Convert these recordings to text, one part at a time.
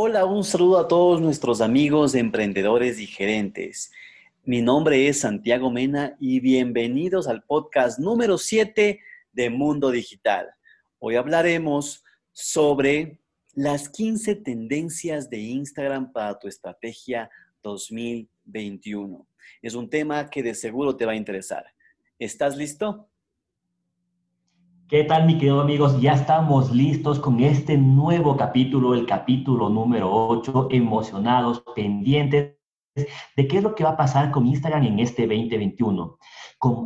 Hola, un saludo a todos nuestros amigos emprendedores y gerentes. Mi nombre es Santiago Mena y bienvenidos al podcast número 7 de Mundo Digital. Hoy hablaremos sobre las 15 tendencias de Instagram para tu estrategia 2021. Es un tema que de seguro te va a interesar. ¿Estás listo? ¿Qué tal, mi querido amigos? Ya estamos listos con este nuevo capítulo, el capítulo número 8, emocionados, pendientes de qué es lo que va a pasar con Instagram en este 2021.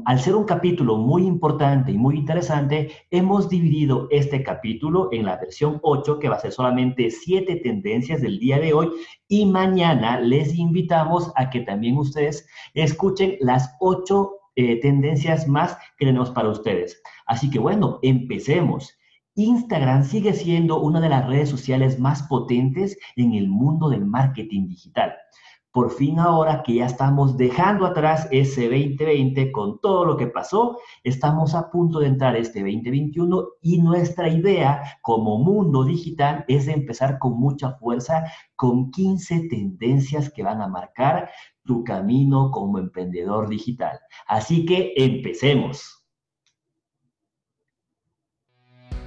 al ser un capítulo muy importante y muy interesante, hemos dividido este capítulo en la versión 8, que va a ser solamente 7 tendencias del día de hoy, y mañana les invitamos a que también ustedes escuchen las 8 eh, tendencias más que tenemos para ustedes. Así que bueno, empecemos. Instagram sigue siendo una de las redes sociales más potentes en el mundo del marketing digital por fin ahora que ya estamos dejando atrás ese 2020 con todo lo que pasó, estamos a punto de entrar este 2021 y nuestra idea como mundo digital es empezar con mucha fuerza con 15 tendencias que van a marcar tu camino como emprendedor digital. Así que empecemos.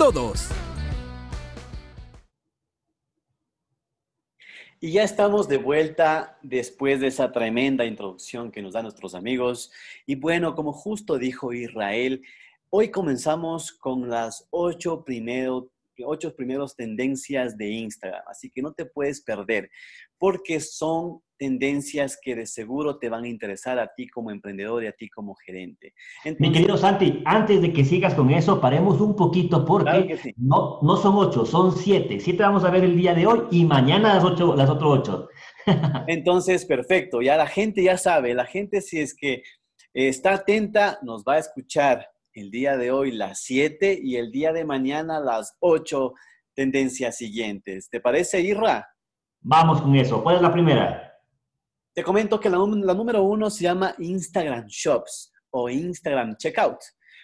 todos. Y ya estamos de vuelta después de esa tremenda introducción que nos dan nuestros amigos. Y bueno, como justo dijo Israel, hoy comenzamos con las ocho, primero, ocho primeros tendencias de Instagram. Así que no te puedes perder porque son tendencias que de seguro te van a interesar a ti como emprendedor y a ti como gerente. Mi querido Santi, antes de que sigas con eso, paremos un poquito porque no, no son ocho, son siete. Siete vamos a ver el día de hoy y mañana las, ocho, las otras ocho. Entonces, perfecto. Ya la gente ya sabe, la gente si es que está atenta, nos va a escuchar el día de hoy las siete y el día de mañana las ocho tendencias siguientes. ¿Te parece, Irra? Vamos con eso. ¿Cuál es la primera? Te comento que la, número uno se llama Instagram Shops o Instagram Checkout.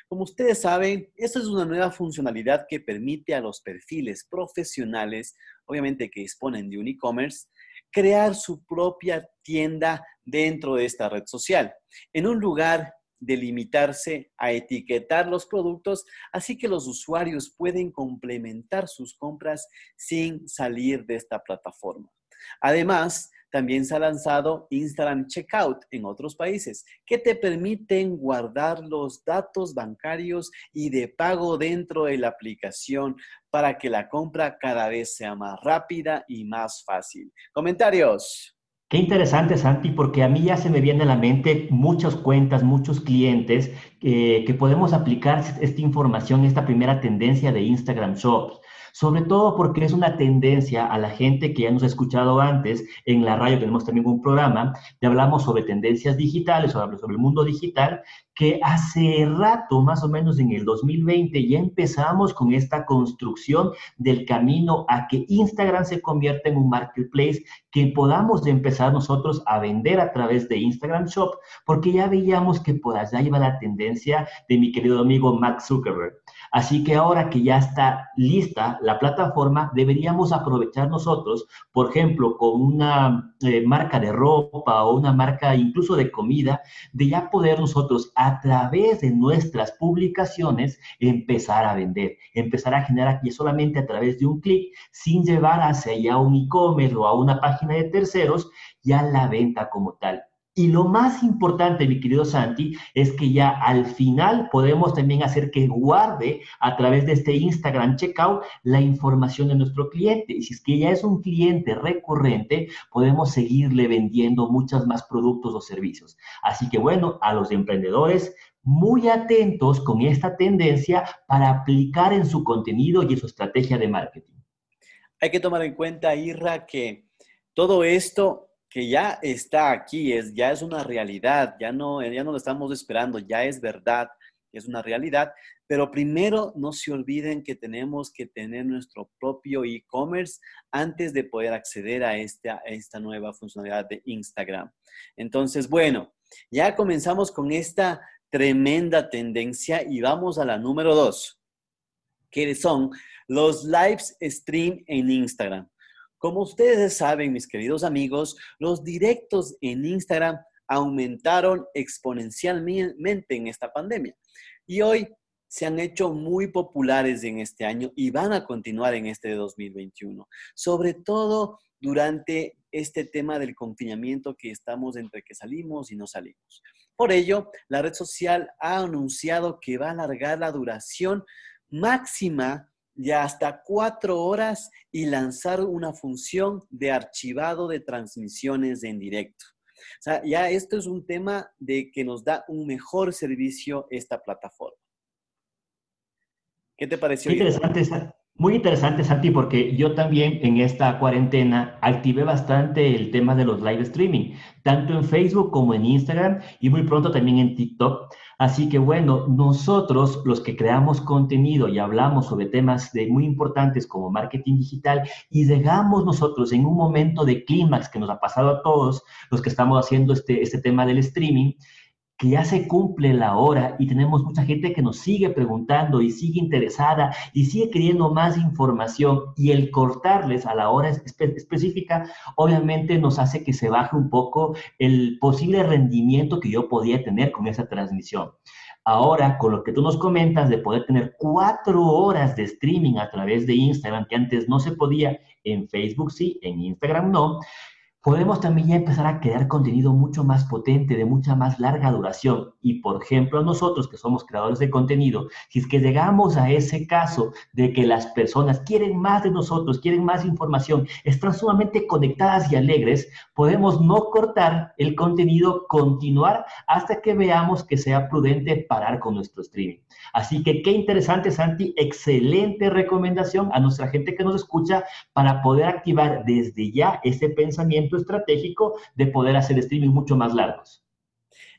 Como ustedes saben, esta es una nueva funcionalidad que permite a los perfiles profesionales, obviamente que disponen de un e-commerce, crear su propia tienda dentro de esta red social, en un lugar de limitarse a etiquetar los productos, así que los usuarios pueden complementar sus compras sin salir de esta plataforma. Además, también se ha lanzado Instagram Checkout en otros países, que te permiten guardar los datos bancarios y de pago dentro de la aplicación para que la compra cada vez sea más rápida y más fácil. Comentarios. Qué interesante, Santi, porque a mí ya se me viene a la mente muchas cuentas, muchos clientes eh, que podemos aplicar esta información, esta primera tendencia de Instagram Shops sobre todo porque es una tendencia a la gente que ya nos ha escuchado antes, en la radio tenemos también un programa, que hablamos sobre tendencias digitales, sobre, sobre el mundo digital, que hace rato, más o menos en el 2020, ya empezamos con esta construcción del camino a que Instagram se convierta en un marketplace, que podamos empezar nosotros a vender a través de Instagram Shop, porque ya veíamos que por allá iba la tendencia de mi querido amigo Max Zuckerberg. Así que ahora que ya está lista la plataforma, deberíamos aprovechar nosotros, por ejemplo, con una eh, marca de ropa o una marca incluso de comida, de ya poder nosotros a través de nuestras publicaciones empezar a vender, empezar a generar aquí solamente a través de un clic, sin llevar hacia allá un e-commerce o a una página de terceros, ya la venta como tal. Y lo más importante, mi querido Santi, es que ya al final podemos también hacer que guarde a través de este Instagram Checkout la información de nuestro cliente. Y si es que ya es un cliente recurrente, podemos seguirle vendiendo muchos más productos o servicios. Así que bueno, a los emprendedores, muy atentos con esta tendencia para aplicar en su contenido y en su estrategia de marketing. Hay que tomar en cuenta, Irra, que todo esto que ya está aquí, es, ya es una realidad, ya no, ya no lo estamos esperando, ya es verdad, es una realidad, pero primero no se olviden que tenemos que tener nuestro propio e-commerce antes de poder acceder a esta, a esta nueva funcionalidad de Instagram. Entonces, bueno, ya comenzamos con esta tremenda tendencia y vamos a la número dos, que son los lives stream en Instagram. Como ustedes saben, mis queridos amigos, los directos en Instagram aumentaron exponencialmente en esta pandemia y hoy se han hecho muy populares en este año y van a continuar en este 2021, sobre todo durante este tema del confinamiento que estamos entre que salimos y no salimos. Por ello, la red social ha anunciado que va a alargar la duración máxima de hasta cuatro horas y lanzar una función de archivado de transmisiones en directo. O sea, ya esto es un tema de que nos da un mejor servicio esta plataforma. ¿Qué te pareció? interesante, muy interesante, Santi, porque yo también en esta cuarentena activé bastante el tema de los live streaming, tanto en Facebook como en Instagram y muy pronto también en TikTok. Así que bueno, nosotros los que creamos contenido y hablamos sobre temas de muy importantes como marketing digital y llegamos nosotros en un momento de clímax que nos ha pasado a todos los que estamos haciendo este, este tema del streaming, que ya se cumple la hora y tenemos mucha gente que nos sigue preguntando y sigue interesada y sigue queriendo más información y el cortarles a la hora específica obviamente nos hace que se baje un poco el posible rendimiento que yo podía tener con esa transmisión. Ahora, con lo que tú nos comentas de poder tener cuatro horas de streaming a través de Instagram, que antes no se podía, en Facebook sí, en Instagram no, podemos también ya empezar a crear contenido mucho más potente, de mucha más larga duración. Y por ejemplo, nosotros que somos creadores de contenido, si es que llegamos a ese caso de que las personas quieren más de nosotros, quieren más información, están sumamente conectadas y alegres, podemos no cortar el contenido, continuar hasta que veamos que sea prudente parar con nuestro streaming. Así que qué interesante, Santi, excelente recomendación a nuestra gente que nos escucha para poder activar desde ya ese pensamiento estratégico de poder hacer streaming mucho más largos.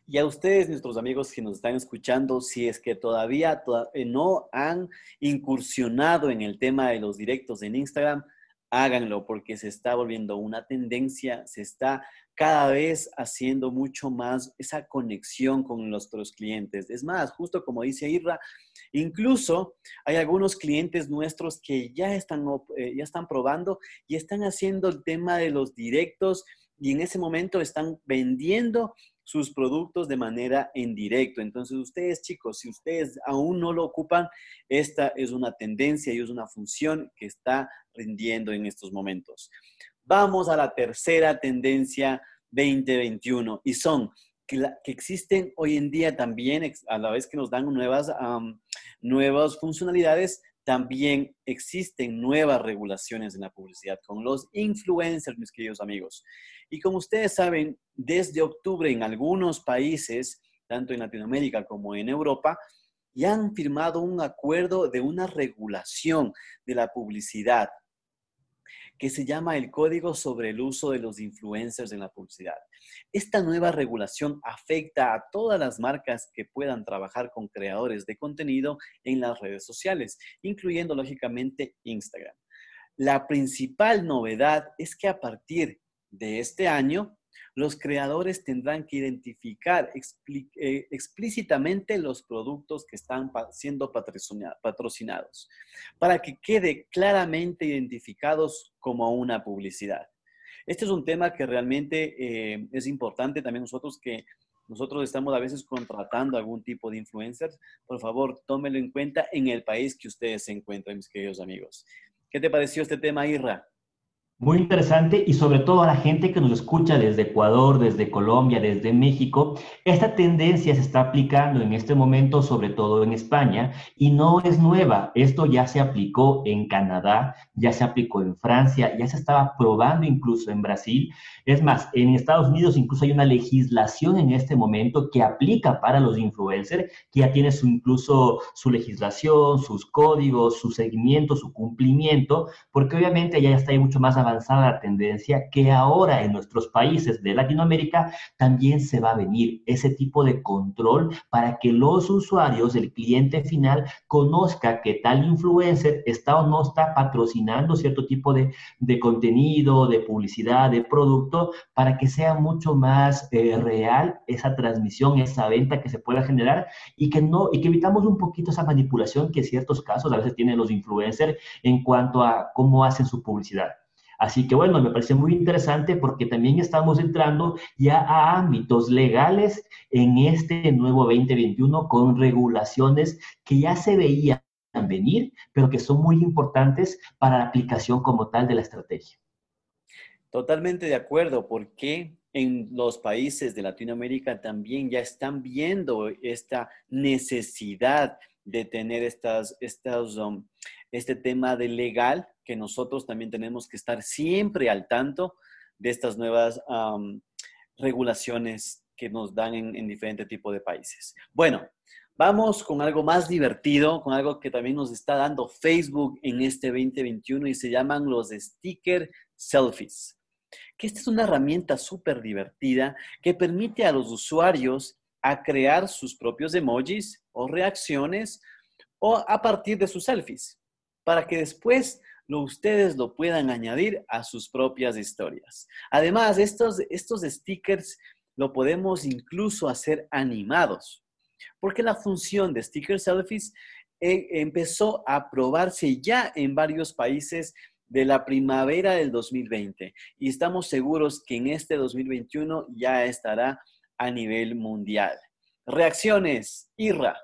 Y a ustedes, nuestros amigos que nos están escuchando, si es que todavía eh, no han incursionado en el tema de los directos en Instagram, háganlo porque se está volviendo una tendencia, se está cada vez haciendo mucho más esa conexión con nuestros clientes. Es más, justo como dice Irra, incluso hay algunos clientes nuestros que ya están, eh, ya están probando y están haciendo el tema de los directos y en ese momento están vendiendo sus productos de manera en directo. Entonces, ustedes chicos, si ustedes aún no lo ocupan, esta es una tendencia y es una función que está rindiendo en estos momentos. Vamos a la tercera tendencia 2021 y son que, existen hoy en día también, a la vez que nos dan nuevas, nuevas funcionalidades, también existen nuevas regulaciones en la publicidad con los influencers, mis queridos amigos. Y como ustedes saben, desde octubre en algunos países, tanto en Latinoamérica como en Europa, ya han firmado un acuerdo de una regulación de la publicidad que se llama el Código sobre el uso de los influencers en la publicidad. Esta nueva regulación afecta a todas las marcas que puedan trabajar con creadores de contenido en las redes sociales, incluyendo lógicamente Instagram. La principal novedad es que a partir de este año, los creadores tendrán que identificar eh, explícitamente los productos que están siendo patrocinados para que quede claramente identificados como una publicidad. Este es un tema que realmente eh, es importante también nosotros que nosotros estamos a veces contratando algún tipo de influencers. Por favor, tómelo en cuenta en el país que ustedes se encuentran, mis queridos amigos. ¿Qué te pareció este tema, Irra? Muy interesante y sobre todo a la gente que nos escucha desde Ecuador, desde Colombia, desde México, esta tendencia se está aplicando en este momento sobre todo en España y no es nueva. Esto ya se aplicó en Canadá, ya se aplicó en Francia, ya se estaba probando incluso en Brasil. Es más, en Estados Unidos incluso hay una legislación en este momento que aplica para los influencers, que ya tiene su, incluso su legislación, sus códigos, su seguimiento, su cumplimiento, porque obviamente ya está ahí mucho más avanzada tendencia que ahora en nuestros países de Latinoamérica también se va a venir ese tipo de control para que los usuarios, el cliente final, conozca que tal influencer está o no está patrocinando cierto tipo de, de contenido, de publicidad, de producto, para que sea mucho más eh, real esa transmisión, esa venta que se pueda generar y que no y que evitamos un poquito esa manipulación que en ciertos casos a veces tienen los influencers en cuanto a cómo hacen su publicidad. Así que bueno, me parece muy interesante porque también estamos entrando ya a ámbitos legales en este nuevo 2021 con regulaciones que ya se veían venir, pero que son muy importantes para la aplicación como tal de la estrategia. Totalmente de acuerdo, porque en los países de Latinoamérica también ya están viendo esta necesidad de tener estas, estas um, este tema de legal, que nosotros también tenemos que estar siempre al tanto de estas nuevas regulaciones que nos dan en, en diferentes tipos de países. Bueno, vamos con algo más divertido, con algo que también nos está dando Facebook en este 2021 y se llaman los sticker selfies. Que esta es una herramienta súper divertida que permite a los usuarios a crear sus propios emojis o reacciones o a partir de sus selfies para que después lo, ustedes lo puedan añadir a sus propias historias. Además, estos, estos stickers lo podemos incluso hacer animados, porque la función de sticker selfies eh, empezó a probarse ya en varios países de la primavera del 2020 y estamos seguros que en este 2021 ya estará a nivel mundial. Reacciones, Irra.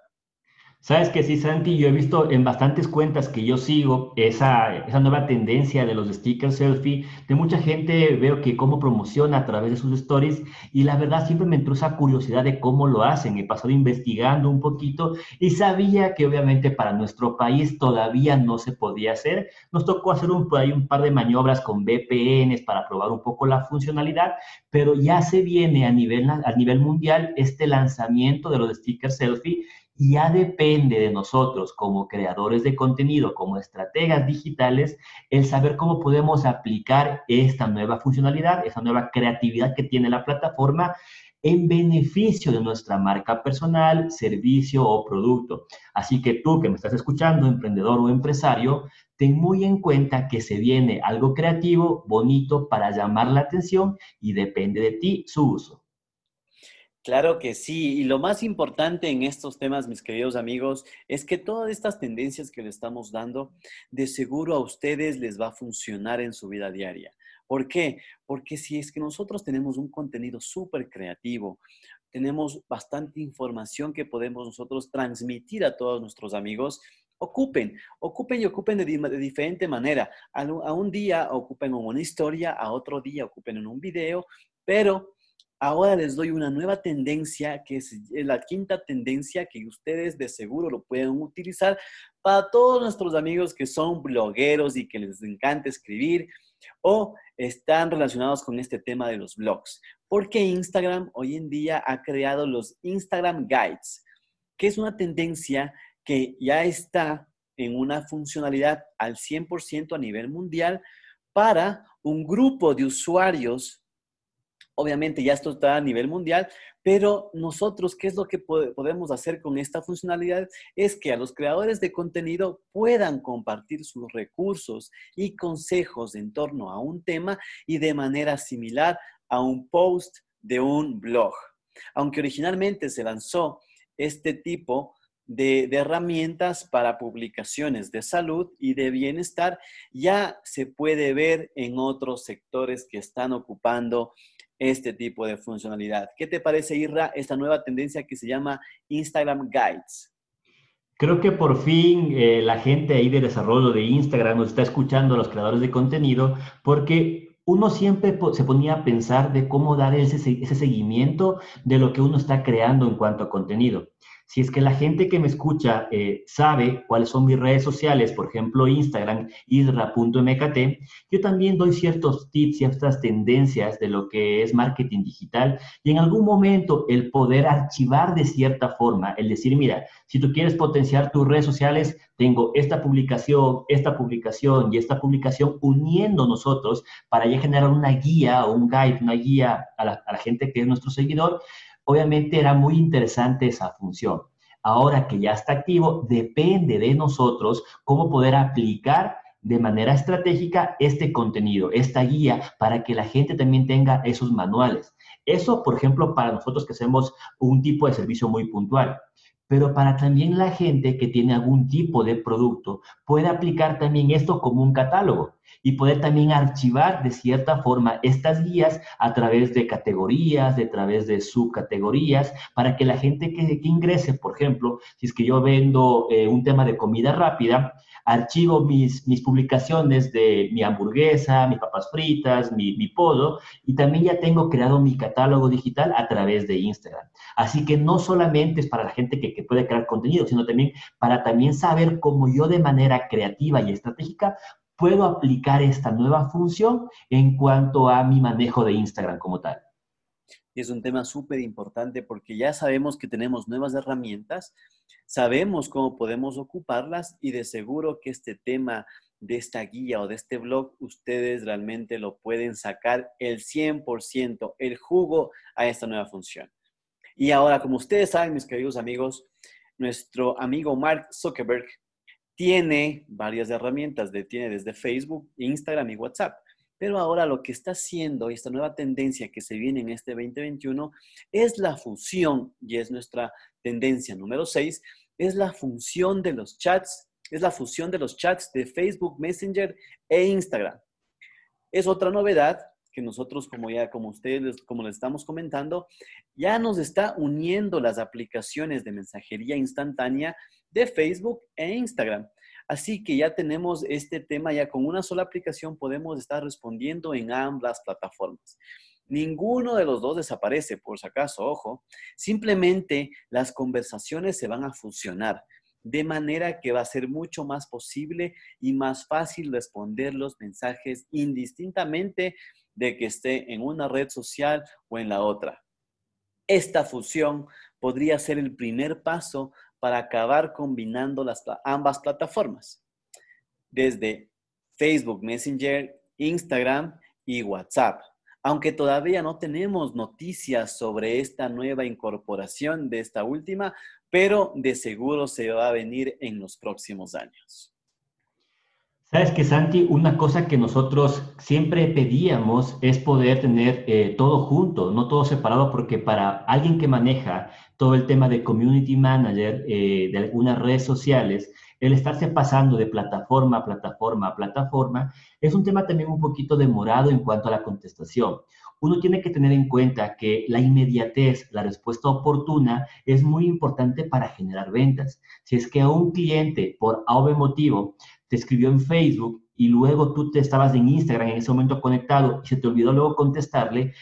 Sabes que sí, Santi, yo he visto en bastantes cuentas que yo sigo esa, esa nueva tendencia de los stickers selfie, de mucha gente veo que cómo promociona a través de sus stories y la verdad siempre me entró esa curiosidad de cómo lo hacen. He pasado investigando un poquito y sabía que obviamente para nuestro país todavía no se podía hacer. Nos tocó hacer un, un par de maniobras con VPNs para probar un poco la funcionalidad, pero ya se viene a nivel, a nivel mundial este lanzamiento de los stickers selfie ya depende de nosotros como creadores de contenido, como estrategas digitales, el saber cómo podemos aplicar esta nueva funcionalidad, esa nueva creatividad que tiene la plataforma en beneficio de nuestra marca personal, servicio o producto. Así que tú que me estás escuchando, emprendedor o empresario, ten muy en cuenta que se viene algo creativo, bonito para llamar la atención y depende de ti su uso. Claro que sí, y lo más importante en estos temas, mis queridos amigos, es que todas estas tendencias que le estamos dando, de seguro a ustedes les va a funcionar en su vida diaria. ¿Por qué? Porque si es que nosotros tenemos un contenido súper creativo, tenemos bastante información que podemos nosotros transmitir a todos nuestros amigos, ocupen, ocupen y ocupen de, diferente manera. A, a un día ocupen en una historia, a otro día ocupen en un video, pero Ahora les doy una nueva tendencia, que es la quinta tendencia que ustedes de seguro lo pueden utilizar para todos nuestros amigos que son blogueros y que les encanta escribir o están relacionados con este tema de los blogs. Porque Instagram hoy en día ha creado los Instagram Guides, que es una tendencia que ya está en una funcionalidad al 100% a nivel mundial para un grupo de usuarios Obviamente ya esto está a nivel mundial, pero nosotros, ¿qué es lo que podemos hacer con esta funcionalidad? Es que a los creadores de contenido puedan compartir sus recursos y consejos en torno a un tema y de manera similar a un post de un blog. Aunque originalmente se lanzó este tipo de, de, herramientas para publicaciones de salud y de bienestar, ya se puede ver en otros sectores que están ocupando este tipo de funcionalidad. ¿Qué te parece, Irra, esta nueva tendencia que se llama Instagram Guides? Creo que por fin eh, la gente ahí de desarrollo de Instagram nos está escuchando a los creadores de contenido porque uno siempre se ponía a pensar de cómo dar ese, ese seguimiento de lo que uno está creando en cuanto a contenido. Si es que la gente que me escucha eh, sabe cuáles son mis redes sociales, por ejemplo Instagram, isra.mkt, yo también doy ciertos tips, ciertas tendencias de lo que es marketing digital y en algún momento el poder archivar de cierta forma, el decir, mira, si tú quieres potenciar tus redes sociales, tengo esta publicación, esta publicación y esta publicación uniendo nosotros para ya generar una guía o un guide, una guía a la, a la gente que es nuestro seguidor Obviamente era muy interesante esa función. Ahora que ya está activo, depende de nosotros cómo poder aplicar de manera estratégica este contenido, esta guía, para que la gente también tenga esos manuales. Eso, por ejemplo, para nosotros que hacemos un tipo de servicio muy puntual pero para también la gente que tiene algún tipo de producto puede aplicar también esto como un catálogo y poder también archivar de cierta forma estas guías a través de categorías, de través de subcategorías, para que la gente que, ingrese, por ejemplo, si es que yo vendo eh, un tema de comida rápida, archivo mis, mis publicaciones de mi hamburguesa, mis papas fritas, mi, mi podo, y también ya tengo creado mi catálogo digital a través de Instagram. Así que no solamente es para la gente que, que puede crear contenido, sino también para también saber cómo yo de manera creativa y estratégica puedo aplicar esta nueva función en cuanto a mi manejo de Instagram como tal. Es un tema súper importante porque ya sabemos que tenemos nuevas herramientas, sabemos cómo podemos ocuparlas y de seguro que este tema de esta guía o de este blog, ustedes realmente lo pueden sacar el 100%, el jugo a esta nueva función. Y ahora, como ustedes saben, mis queridos amigos, nuestro amigo Mark Zuckerberg tiene varias herramientas, tiene desde Facebook, Instagram y WhatsApp. Pero ahora lo que está haciendo, esta nueva tendencia que se viene en este 2021, es la fusión, y es nuestra tendencia número 6, es la función de los chats, es la fusión de los chats de Facebook Messenger e Instagram. Es otra novedad que nosotros, como ya, como ustedes, como les estamos comentando, ya nos está uniendo las aplicaciones de mensajería instantánea de Facebook e Instagram. Así que ya tenemos este tema, ya con una sola aplicación podemos estar respondiendo en ambas plataformas. Ninguno de los dos desaparece, por si acaso, ojo. Simplemente las conversaciones se van a fusionar, de manera que va a ser mucho más posible y más fácil responder los mensajes indistintamente de que esté en una red social o en la otra. Esta fusión podría ser el primer paso para acabar combinando las, ambas plataformas, desde Facebook Messenger, Instagram y WhatsApp. Aunque todavía no tenemos noticias sobre esta nueva incorporación de esta última, pero de seguro se va a venir en los próximos años. Sabes que Santi, una cosa que nosotros siempre pedíamos es poder tener eh, todo junto, no todo separado, porque para alguien que maneja todo el tema de community manager eh, de algunas redes sociales, el estarse pasando de plataforma a plataforma a plataforma es un tema también un poquito demorado en cuanto a la contestación. Uno tiene que tener en cuenta que la inmediatez, la respuesta oportuna es muy importante para generar ventas. Si es que a un cliente, por A motivo, te escribió en Facebook y luego tú te estabas en Instagram en ese momento conectado y se te olvidó luego contestarle,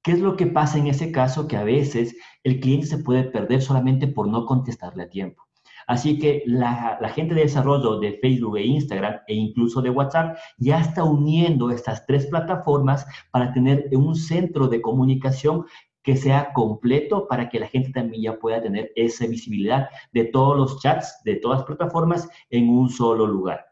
¿qué es lo que pasa en ese caso? Que a veces el cliente se puede perder solamente por no contestarle a tiempo. Así que la, la, gente de desarrollo de Facebook e Instagram e incluso de WhatsApp ya está uniendo estas tres plataformas para tener un centro de comunicación que sea completo para que la gente también ya pueda tener esa visibilidad de todos los chats de todas las plataformas en un solo lugar.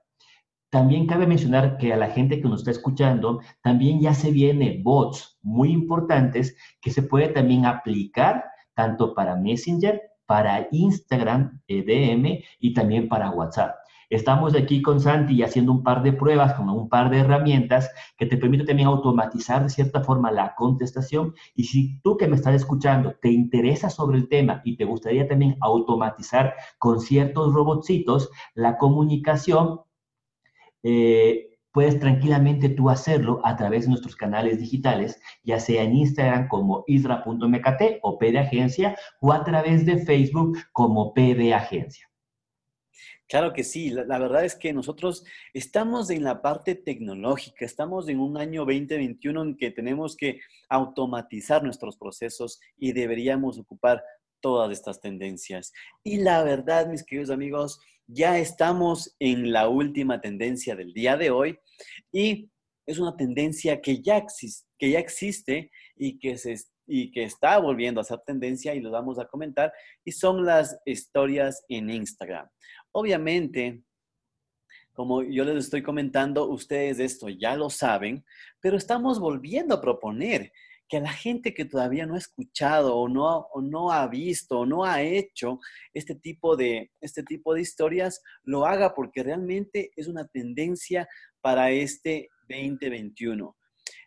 También cabe mencionar que a la gente que nos está escuchando, también ya se viene bots muy importantes que se puede también aplicar tanto para Messenger, para Instagram, EDM eh, y también para WhatsApp. Estamos aquí con Santi haciendo un par de pruebas con un par de herramientas que te permiten también automatizar de cierta forma la contestación. Y si tú que me estás escuchando te interesa sobre el tema y te gustaría también automatizar con ciertos robotcitos la comunicación, eh, puedes tranquilamente tú hacerlo a través de nuestros canales digitales, ya sea en Instagram como isra.mkt o P o a través de Facebook como P. Claro que sí, la, verdad es que nosotros estamos en la parte tecnológica, estamos en un año 2021 en que tenemos que automatizar nuestros procesos y deberíamos ocupar todas estas tendencias. Y la verdad, mis queridos amigos, ya estamos en la última tendencia del día de hoy y es una tendencia que ya, que ya existe y que, se, y que está volviendo a ser tendencia y lo vamos a comentar y son las historias en Instagram. Obviamente, como yo les estoy comentando, ustedes esto ya lo saben, pero estamos volviendo a proponer que la gente que todavía no ha escuchado o no, o no ha visto o no ha hecho este tipo, de, este tipo de historias, lo haga porque realmente es una tendencia para este 2021.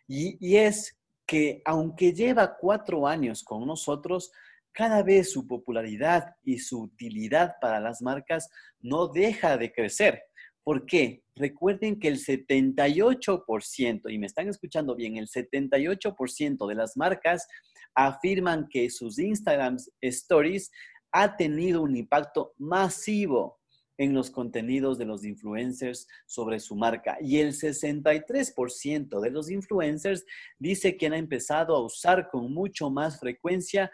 Y, y es que aunque lleva cuatro años con nosotros, cada vez su popularidad y su utilidad para las marcas no deja de crecer. ¿Por qué? Recuerden que el 78%, y me están escuchando bien, el 78% de las marcas afirman que sus Instagram Stories ha tenido un impacto masivo en los contenidos de los influencers sobre su marca. Y el 63% de los influencers dice que han empezado a usar con mucho más frecuencia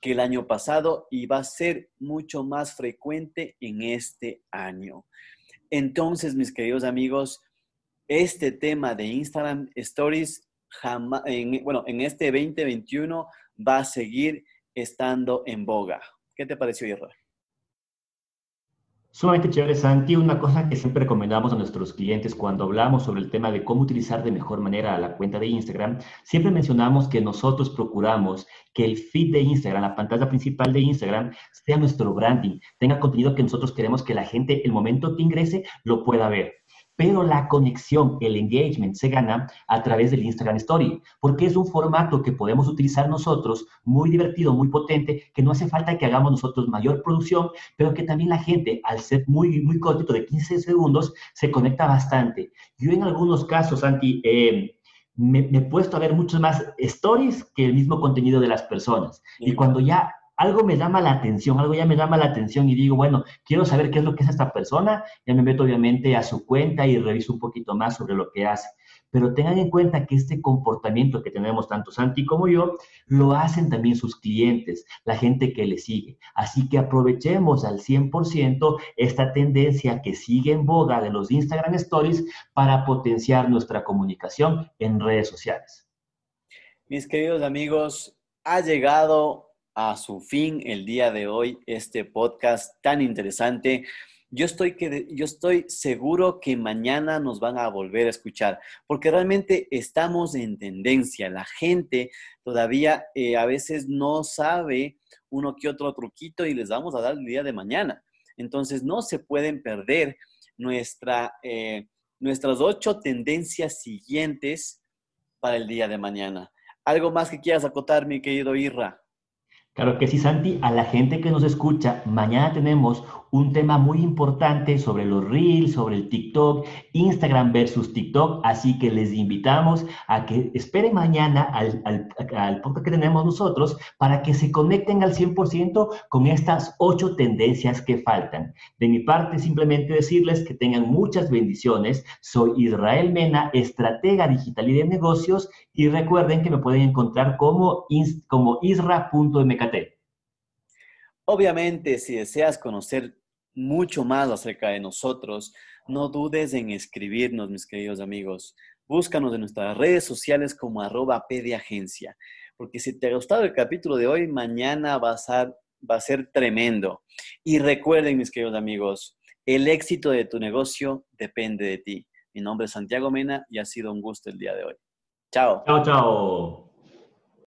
que el año pasado y va a ser mucho más frecuente en este año. Entonces, mis queridos amigos, este tema de Instagram Stories, jamás, bueno, en este 2021 va a seguir estando en boga. ¿Qué te pareció, Irra? Sumamente chévere, Santi. Una cosa que siempre recomendamos a nuestros clientes cuando hablamos sobre el tema de cómo utilizar de mejor manera la cuenta de Instagram, siempre mencionamos que nosotros procuramos que el feed de Instagram, la pantalla principal de Instagram, sea nuestro branding, tenga contenido que nosotros queremos que la gente, el momento que ingrese, lo pueda ver pero la conexión, el engagement se gana a través del Instagram Story, porque es un formato que podemos utilizar nosotros, muy divertido, muy potente, que no hace falta que hagamos nosotros mayor producción, pero que también la gente, al ser muy, muy cortito, de 15 segundos, se conecta bastante. Yo en algunos casos, Santi, eh, me, me, he puesto a ver muchos más stories que el mismo contenido de las personas. Y cuando ya algo me llama la atención, algo ya me llama la atención y digo, bueno, quiero saber qué es lo que es esta persona, ya me meto obviamente a su cuenta y reviso un poquito más sobre lo que hace. Pero tengan en cuenta que este comportamiento que tenemos tanto Santi como yo, lo hacen también sus clientes, la gente que le sigue. Así que aprovechemos al 100% esta tendencia que sigue en boga de los Instagram Stories para potenciar nuestra comunicación en redes sociales. Mis queridos amigos, ha llegado a su fin el día de hoy este podcast tan interesante. Yo estoy, que, yo estoy seguro que mañana nos van a volver a escuchar, porque realmente estamos en tendencia. La gente todavía eh, a veces no sabe uno que otro truquito y les vamos a dar el día de mañana. Entonces no se pueden perder nuestra, eh, nuestras ocho tendencias siguientes para el día de mañana. ¿Algo más que quieras acotar, mi querido Irra? Claro que sí, Santi. A la gente que nos escucha, mañana tenemos un tema muy importante sobre los Reels, sobre el TikTok, Instagram versus TikTok. Así que les invitamos a que esperen mañana al, al, podcast que tenemos nosotros para que se conecten al 100% con estas ocho tendencias que faltan. De mi parte, simplemente decirles que tengan muchas bendiciones. Soy Israel Mena, estratega digital y de negocios. Y recuerden que me pueden encontrar como, isra.mkt. Obviamente, si deseas conocer mucho más acerca de nosotros, no dudes en escribirnos, mis queridos amigos. Búscanos en nuestras redes sociales como arroba pediagencia, porque si te ha gustado el capítulo de hoy, mañana va a, ser, va a ser tremendo. Y recuerden, mis queridos amigos, el éxito de tu negocio depende de ti. Mi nombre es Santiago Mena y ha sido un gusto el día de hoy. Chao. Chao, chao.